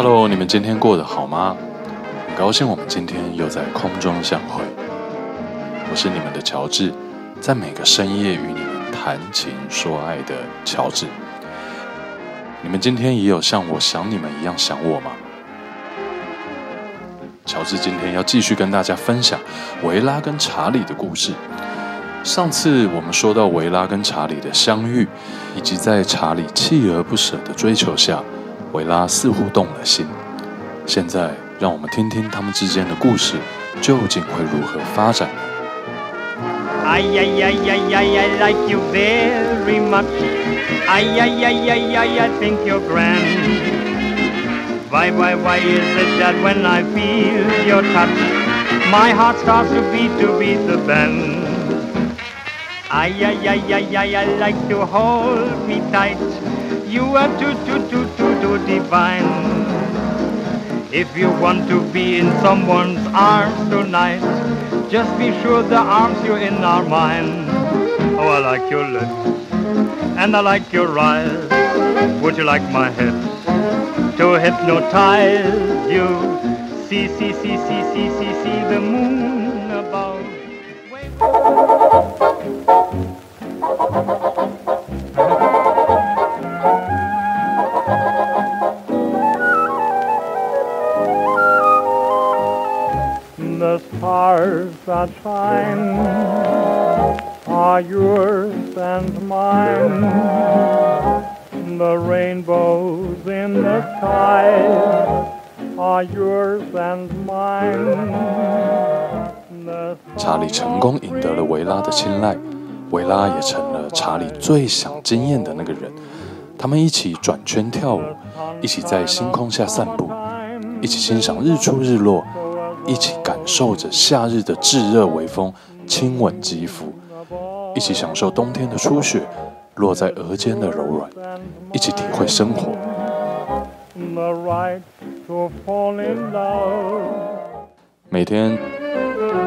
Hello，你们今天过得好吗？很高兴我们今天又在空中相会。我是你们的乔治，在每个深夜与你们谈情说爱的乔治。你们今天也有像我想你们一样想我吗？乔治今天要继续跟大家分享维拉跟查理的故事。上次我们说到维拉跟查理的相遇，以及在查理锲而不舍的追求下，维拉似乎动了心。现在，让我们听听他们之间的故事究竟会如何发展。哎呀呀呀呀呀，I like you very much。哎呀呀呀呀呀，I think you're grand。Why why why is it that when I feel your touch, my heart starts to beat to beat the band？哎呀呀呀呀呀，I like to hold me tight。You are too too too too divine. If you want to be in someone's arms tonight, just be sure the arms you're in are mine. Oh, I like your lips, and I like your eyes. Would you like my hips to hypnotize you? See, see, see, see, see, see, see the moon The stars that shine are yours and mine. The rainbows in the sky are yours and mine. 查理成功赢得了维拉的青睐，维拉也成了查理最想惊艳的那个人。他们一起转圈跳舞，一起在星空下散步，一起欣赏日出日落。一起感受着夏日的炙热微风亲吻肌肤，一起享受冬天的初雪落在额间的柔软，一起体会生活。每天，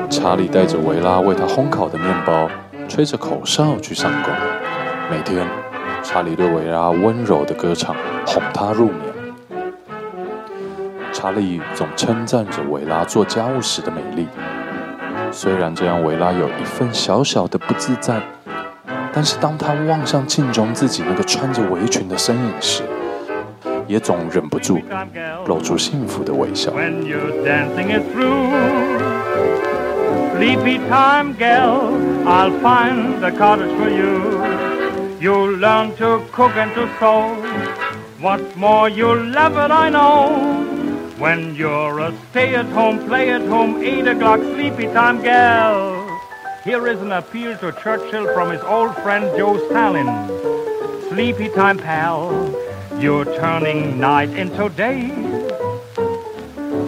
查理带着维拉为他烘烤的面包，吹着口哨去上工。每天，查理对维拉温柔的歌唱，哄她入眠。查理总称赞着维拉做家务时的美丽，虽然这样维拉有一份小小的不自在，但是当他望向镜中自己那个穿着围裙的身影时，也总忍不住露出幸福的微笑。When you're a stay at home, play at home, eight o'clock sleepy time gal. Here is an appeal to Churchill from his old friend Joe Stalin. Sleepy time pal, you're turning night into day.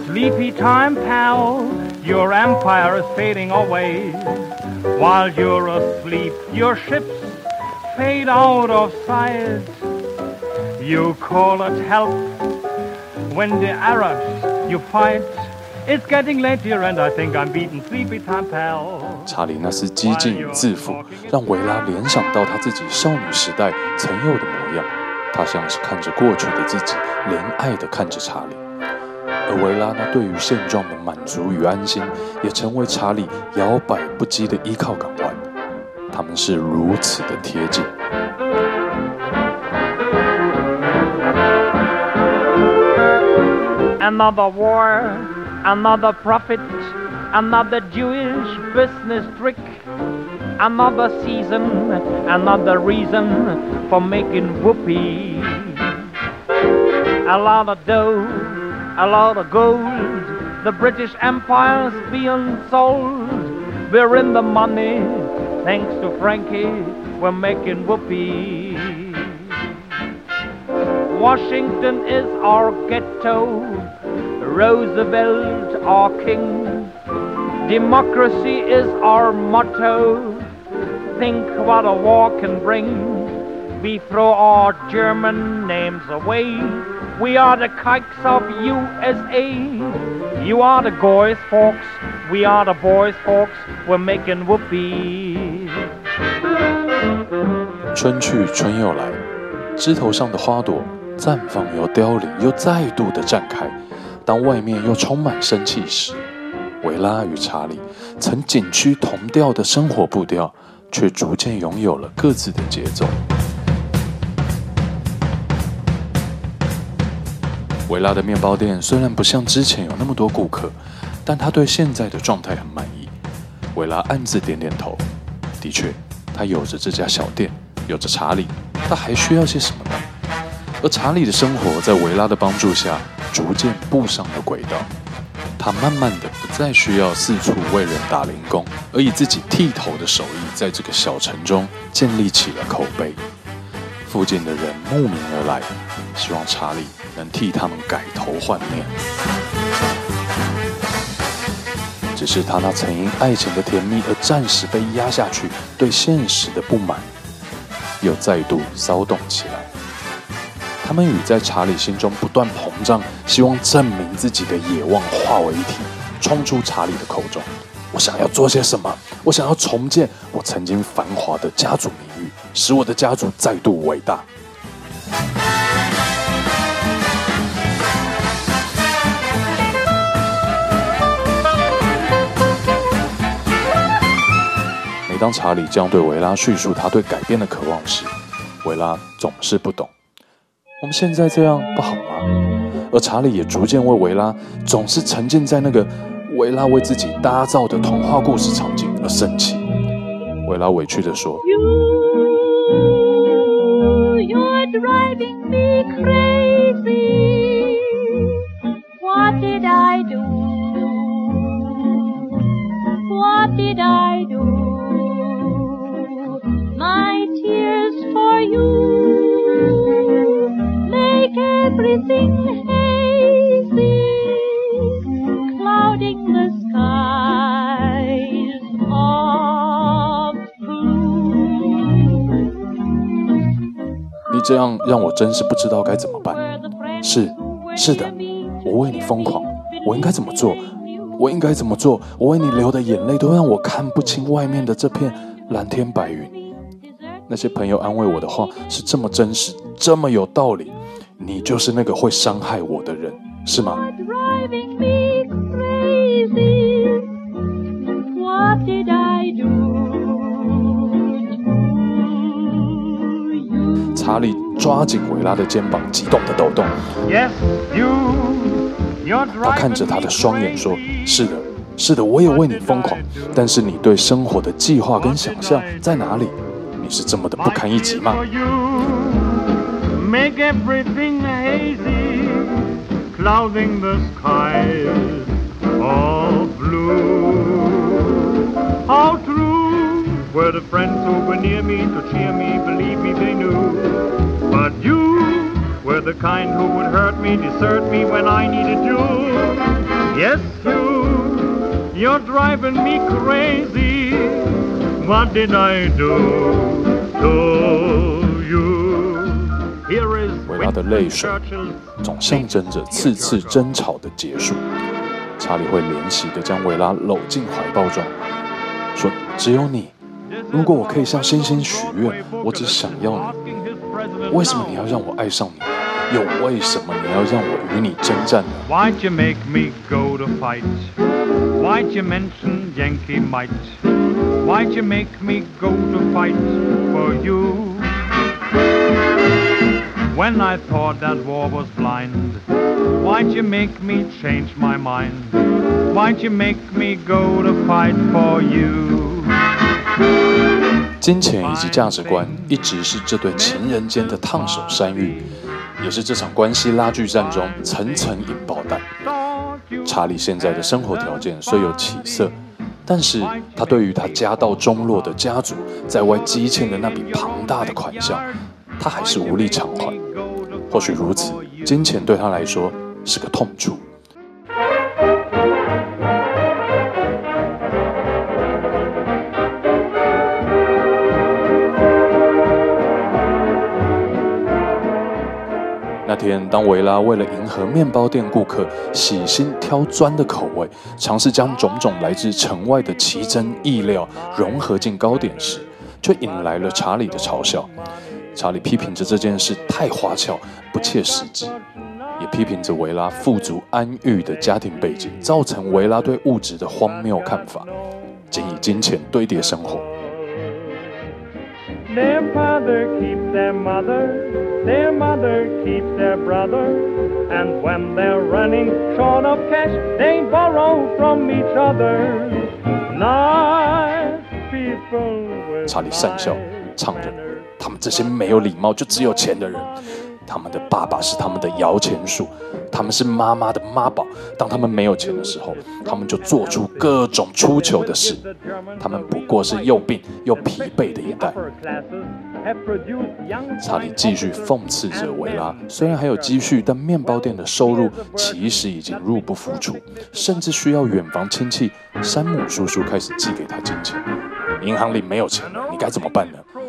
Sleepy time pal, your empire is fading away. While you're asleep, your ships fade out of sight. You call it help When the Arabs you fight, it's getting late here, and I think I'm beaten. Sleepy time, pal. 查理那丝激进与自负，让维拉联想到她自己少女时代曾有的模样。她像是看着过去的自己，怜爱地看着查理。而维拉那对于现状的满足与安心，也成为查理摇摆不羁的依靠港湾。他们是如此的贴近。Another war, another prophet, another Jewish business trick, another season, another reason for making whoopee. A lot of dough, a lot of gold, the British Empire's being sold. We're in the money, thanks to Frankie, we're making whoopee. Washington is our ghetto. Roosevelt, our king. Democracy is our motto. Think what a war can bring. We throw our German names away. We are the kikes of USA. You are the boys, folks. We are the boys, folks. We're making whoopee. 春去春又来，枝头上的花朵 绽放又凋零，又再度的绽开。 当外面又充满生气时，维拉与查理曾仅趋同调的生活步调，却逐渐拥有了各自的节奏。维拉的面包店虽然不像之前有那么多顾客，但他对现在的状态很满意。维拉暗自点点头，的确，他有着这家小店，有着查理，他还需要些什么呢？而查理的生活在维拉的帮助下，逐渐步上了轨道。他慢慢的不再需要四处为人打零工，而以自己剃头的手艺，在这个小城中建立起了口碑。附近的人慕名而来，希望查理能替他们改头换面。只是他那曾因爱情的甜蜜而暂时被压下去，对现实的不满，又再度骚动起来。他们与在查理心中不断膨胀、希望证明自己的野望化为一体，冲出查理的口中。我想要做些什么？我想要重建我曾经繁华的家族名誉，使我的家族再度伟大。每当查理这样对维拉叙述他对改变的渴望时，维拉总是不懂。我们现在这样不好吗？而查理也逐渐为维拉总是沉浸在那个维拉为自己打造的童话故事场景而生气。维拉委屈地说 you're driving me crazy. 这样让我真是不知道该怎么办。是，是的，我为你疯狂，我应该怎么做？我应该怎么做？我为你流的眼泪都让我看不清外面的这片蓝天白云。那些朋友安慰我的话是这么真实，这么有道理。你就是那个会伤害我的人，是吗？抓紧维拉的肩膀，激动的抖动。他看着他的双眼说：“是的，是的，我也为你疯狂。但是你对生活的计划跟想象在哪里？你是这么的不堪一击吗？” Were the friends who were near me to cheer me, believe me they knew. But you were the kind who would hurt me, desert me when I needed you. Yes, you, you're driving me crazy. What did I do to you? Here is 维拉的泪水总象征着次次争吵的结束。查理会怜惜地将维拉搂进怀抱中，说：“只有你。如果我可以向星星许愿，我只想要你。为什么你要让我爱上你？又为什么你要让我与你征战呢？” Why'd you make me go to fight? Why'd you mention Yankee might? Why'd you make me go to fight for you? When I thought that war was blind, why'd you make me change my mind? Why'd you make me go to fight for you? 金钱以及价值观一直是这对情人间的烫手山芋，也是这场关系拉锯战中层层引爆弹。查理现在的生活条件虽有起色，但是他对于他家道中落的家族在外积欠的那笔庞大的款项，他还是无力偿还。或许如此，金钱对他来说是个痛处。天，当维拉为了迎合面包店顾客喜心挑砖的口味，尝试将种种来自城外的奇珍异料融合进糕点时，却引来了查理的嘲笑。查理批评着这件事太花俏、不切实际，也批评着维拉富足安逸的家庭背景，造成维拉对物质的荒谬看法，仅以金钱堆叠生活。查理三笑，唱着。他们这些没有礼貌、就只有钱的人，他们的爸爸是他们的摇钱树，他们是妈妈的妈宝。当他们没有钱的时候，他们就做出各种出糗的事。他们不过是又病又疲惫的一代。查理继续讽刺着维拉，虽然还有积蓄，但面包店的收入其实已经入不敷出，甚至需要远房亲戚山姆叔叔开始寄给他金钱。银行里没有钱，你该怎么办呢？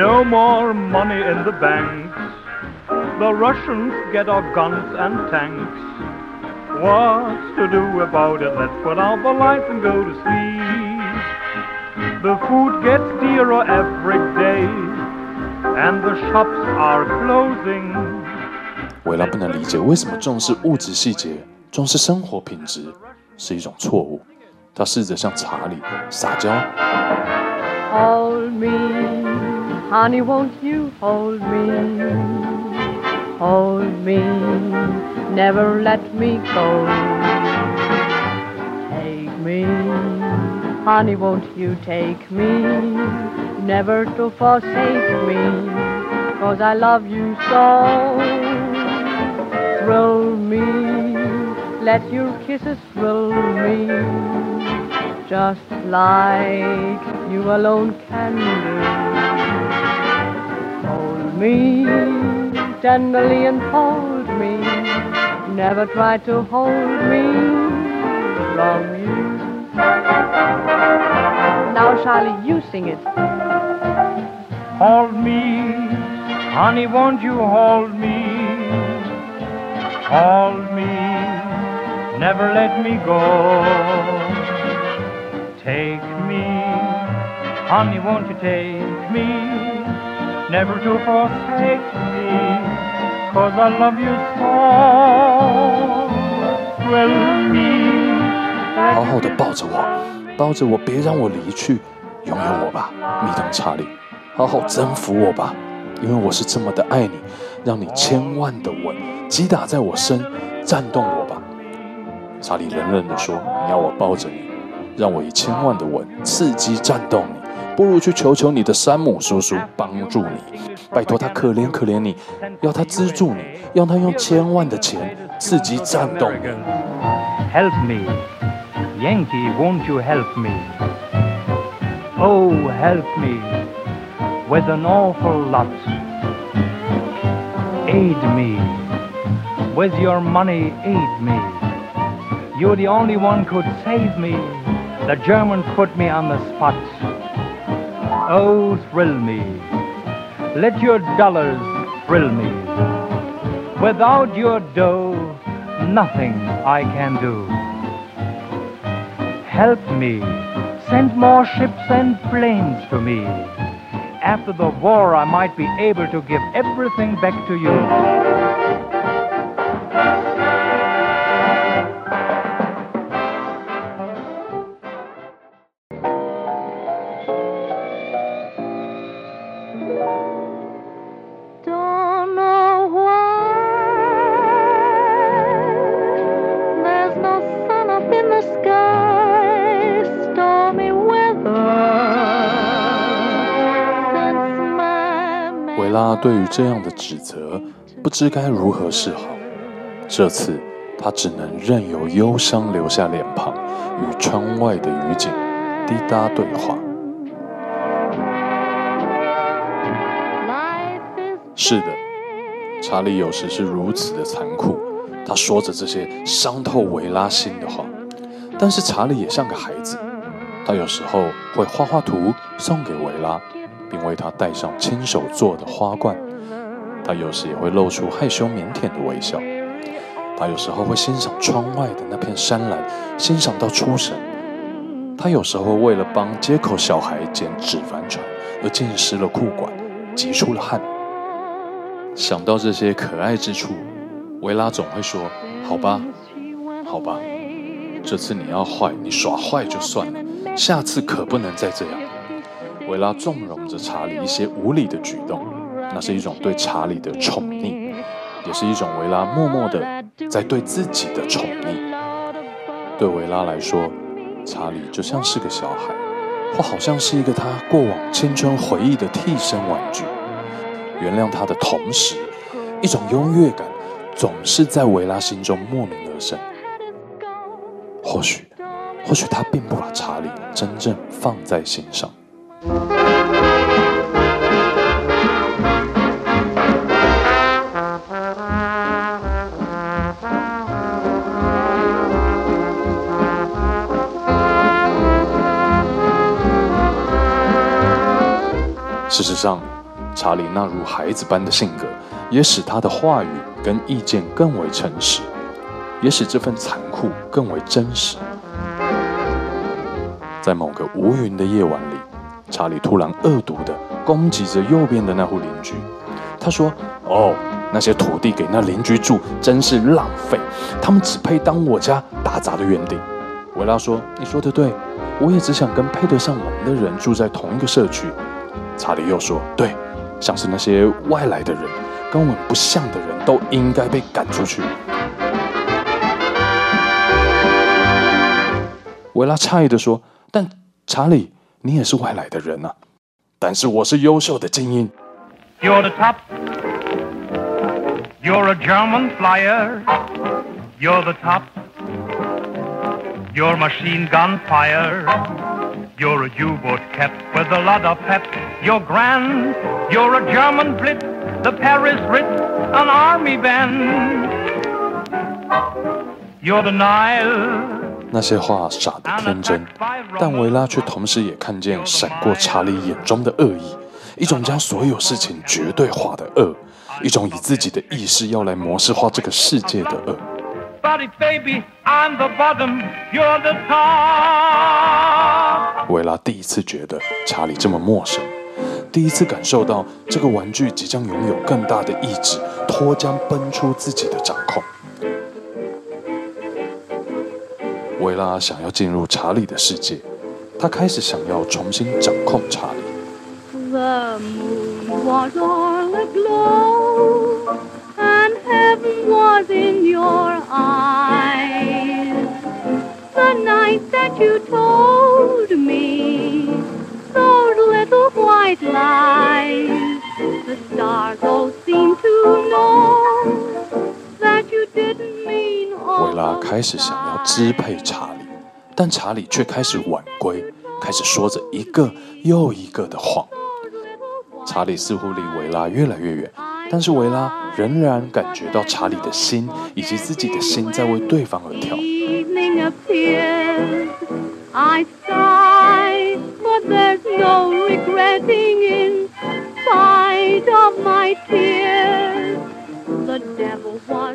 No more money in the banks. The Russians get our guns and tanks. What's to do about it? Let's put out the lights and go to sleep. The food gets dearer every day, and the shops are closing. 维拉不能理解为什么重视物质细节、重视生活品质是一种错误。他试着向查理撒娇。Hold me. Honey, won't you hold me? Hold me, never let me go. Take me, honey, won't you take me? Never to forsake me, cause I love you so. Thrill me, let your kisses thrill me, just like you alone can do me tenderly and hold me. Never try to hold me from you. Now, Charlie, you sing it. Hold me, honey, won't you hold me? Hold me, never let me go. Take me, honey, won't you take me? Never to forsake me, cause I love you so. Thrill me. 好好的抱着我，抱着我，别让我离去，拥有我吧，蜜糖查理。好好征服我吧，因为我是这么的爱你，让你千万的吻击打在我身，颤动我吧。查理冷冷的说：“你要我抱着你，让我以千万的吻刺激战动你。”不如去求求你的山姆叔叔帮助你，拜托他可怜可怜你，要他资助你，让他用千万的钱刺激战斗。Help me, Yankee, won't you help me? Oh, help me with an awful lot. Aid me with your money, aid me. You're the only one could save me. The Germans put me on the spot. Oh, thrill me. Let your dollars thrill me. Without your dough, nothing I can do. Help me. Send more ships and planes to me. After the war, I might be able to give everything back to you. 对于这样的指责，不知该如何是好。这次，他只能任由忧伤留下脸庞，与窗外的雨景滴答对话。是的，查理有时是如此的残酷，他说着这些伤透维拉心的话。但是查理也像个孩子，他有时候会画画图送给维拉，并为她戴上亲手做的花冠。他有时也会露出害羞腼腆的微笑。他有时候会欣赏窗外的那片山岚，欣赏到出神。他有时候为了帮街口小孩捡纸帆船而浸湿了裤管，急出了汗。想到这些可爱之处，维拉总会说：“好吧，好吧，这次你要坏，你耍坏就算了，下次可不能再这样。”维拉纵容着查理一些无理的举动，那是一种对查理的宠溺，也是一种维拉默默的在对自己的宠溺。对维拉来说，查理就像是个小孩，或好像是一个他过往青春回忆的替身玩具。原谅他的同时，一种优越感总是在维拉心中莫名而生。或许，或许他并不把查理真正放在心上。事实上，查理那如孩子般的性格，也使他的话语跟意见更为诚实，也使这份残酷更为真实。在某个无云的夜晚里，查理突然恶毒地攻击着右边的那户邻居。他说：“哦，那些土地给那邻居住真是浪费，他们只配当我家打杂的园丁。”维拉说：“你说的对，我也只想跟配得上我们的人住在同一个社区。”查理又说：“对，像是那些外来的人，跟我们不像的人都应该被赶出去。”维拉诧异地说：“但查理，你也是外来的人啊！但是我是优秀的精英。” You're the top. You're a German flyer. You're the top. You're machine gun fire. You're a U-boat cat with a lot of pep. You're grand. You're a German blitz, the Paris Ritz, an army band. You're the Nile. 那些话傻得天真，但维拉却同时也看见闪过查理眼中的恶意，一种将所有事情绝对化的恶，一种以自己的意识要来模式化这个世界的恶。维拉第一次觉得查理这么陌生，第一次感受到这个玩具即将拥有更大的意志，脱缰奔出自己的掌控。维拉想要进入查理的世界，他开始想要重新掌控查理。维拉开始想要支配查理，但查理却开始晚归，开始说着一个又一个的谎。查理似乎离维拉越来越远，但是维拉仍然感觉到查理的心以及自己的心在为对方而跳。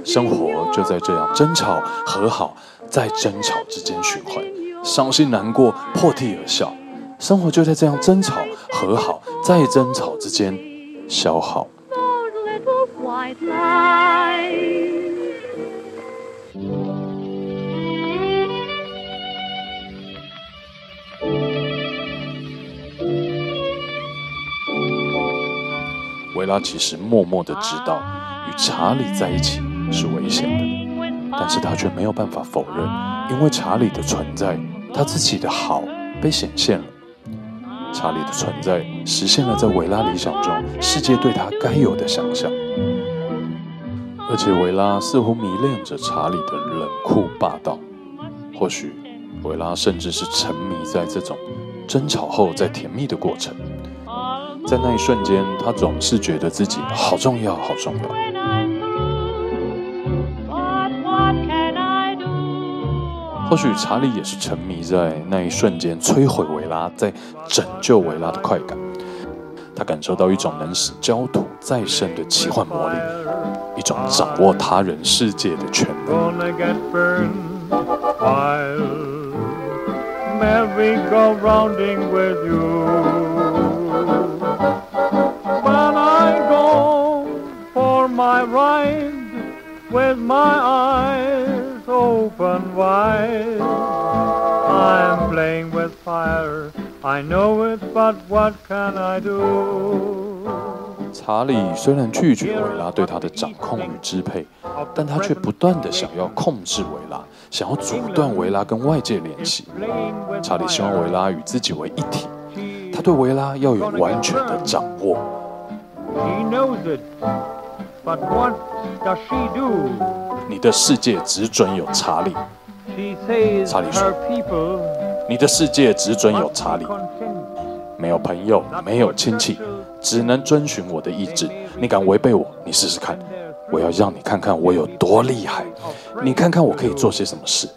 生活就在这样争吵、和好、在争吵之间循环，伤心难过，破涕而笑。生活就在这样争吵、和好、再争吵之间消耗。维拉其实默默的知道，与查理在一起是危险的，但是他却没有办法否认，因为查理的存在，他自己的好被显现了。查理的存在实现了在维拉理想中世界对他该有的想象，而且维拉似乎迷恋着查理的冷酷霸道。或许维拉甚至是沉迷在这种争吵后再甜蜜的过程。在那一瞬间，他总是觉得自己好重要，好重要。或许查理也是沉迷在那一瞬间摧毁维拉，在拯救维拉的快感。他感受到一种能使焦土再生的奇幻魔力，一种掌握他人世界的权能。Open wide. I'm playing with fire. I know it, but what can I do? 查理虽然拒绝维拉对他的掌控与支配，但他却不断的想要控制维拉，想要阻断维拉跟外界联系。查理希望维拉与自己为一体，他对维拉要有完全的掌握。He knows it, but what does she do? 你的世界只准有查理。查理说：“你的世界只准有查理，没有朋友，没有亲戚，只能遵循我的意志。你敢违背我，你试试看。我要让你看看我有多厉害。你看看我可以做些什么事，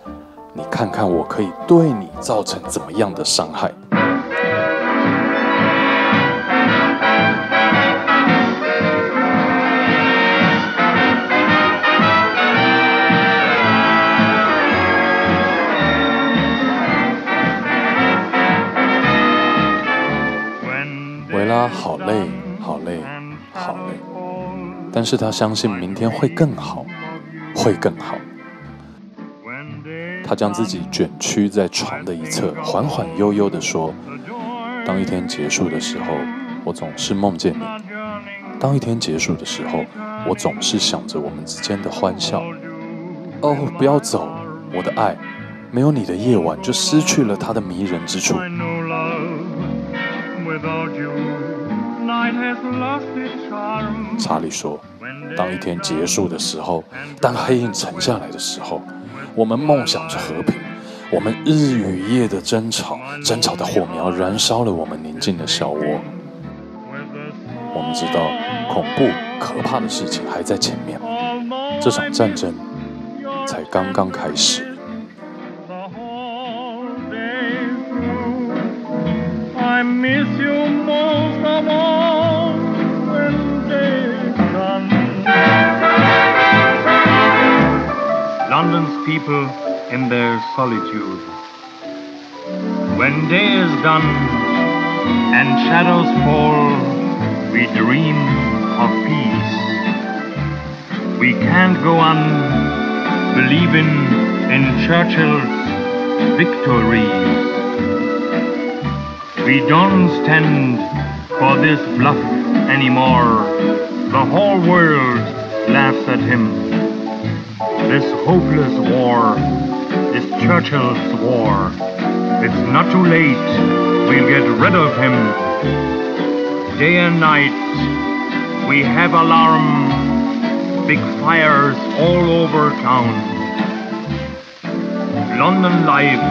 你看看我可以对你造成怎么样的伤害。”但是他相信明天会更好，会更好。他将自己卷曲在床的一侧，缓缓悠悠地说：“当一天结束的时候，我总是梦见你；当一天结束的时候，我总是想着我们之间的欢笑。哦，不要走，我的爱，没有你的夜晚就失去了它的迷人之处。”查理说：“当一天结束的时候，当黑影沉下来的时候，我们梦想着和平。我们日与夜的争吵，争吵的火苗燃烧了我们宁静的小窝。我们知道，恐怖可怕的事情还在前面，这场战争才刚刚开始。” London's people in their solitude. When day is done and shadows fall, we dream of peace. We can't go on believing in Churchill's victories. We don't stand for this bluff anymore. The whole world laughs at him. This hopeless war, this Churchill's war. It's not too late, we'll get rid of him. Day and night, we have alarm, big fires all over town. London life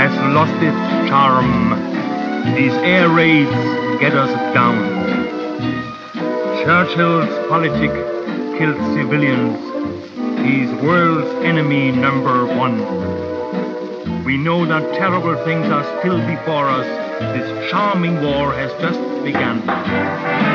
has lost its charm. These air raids get us down. Churchill's politic killed civilians He's world's enemy number one. We know that terrible things are still before us. This charming war has just begun.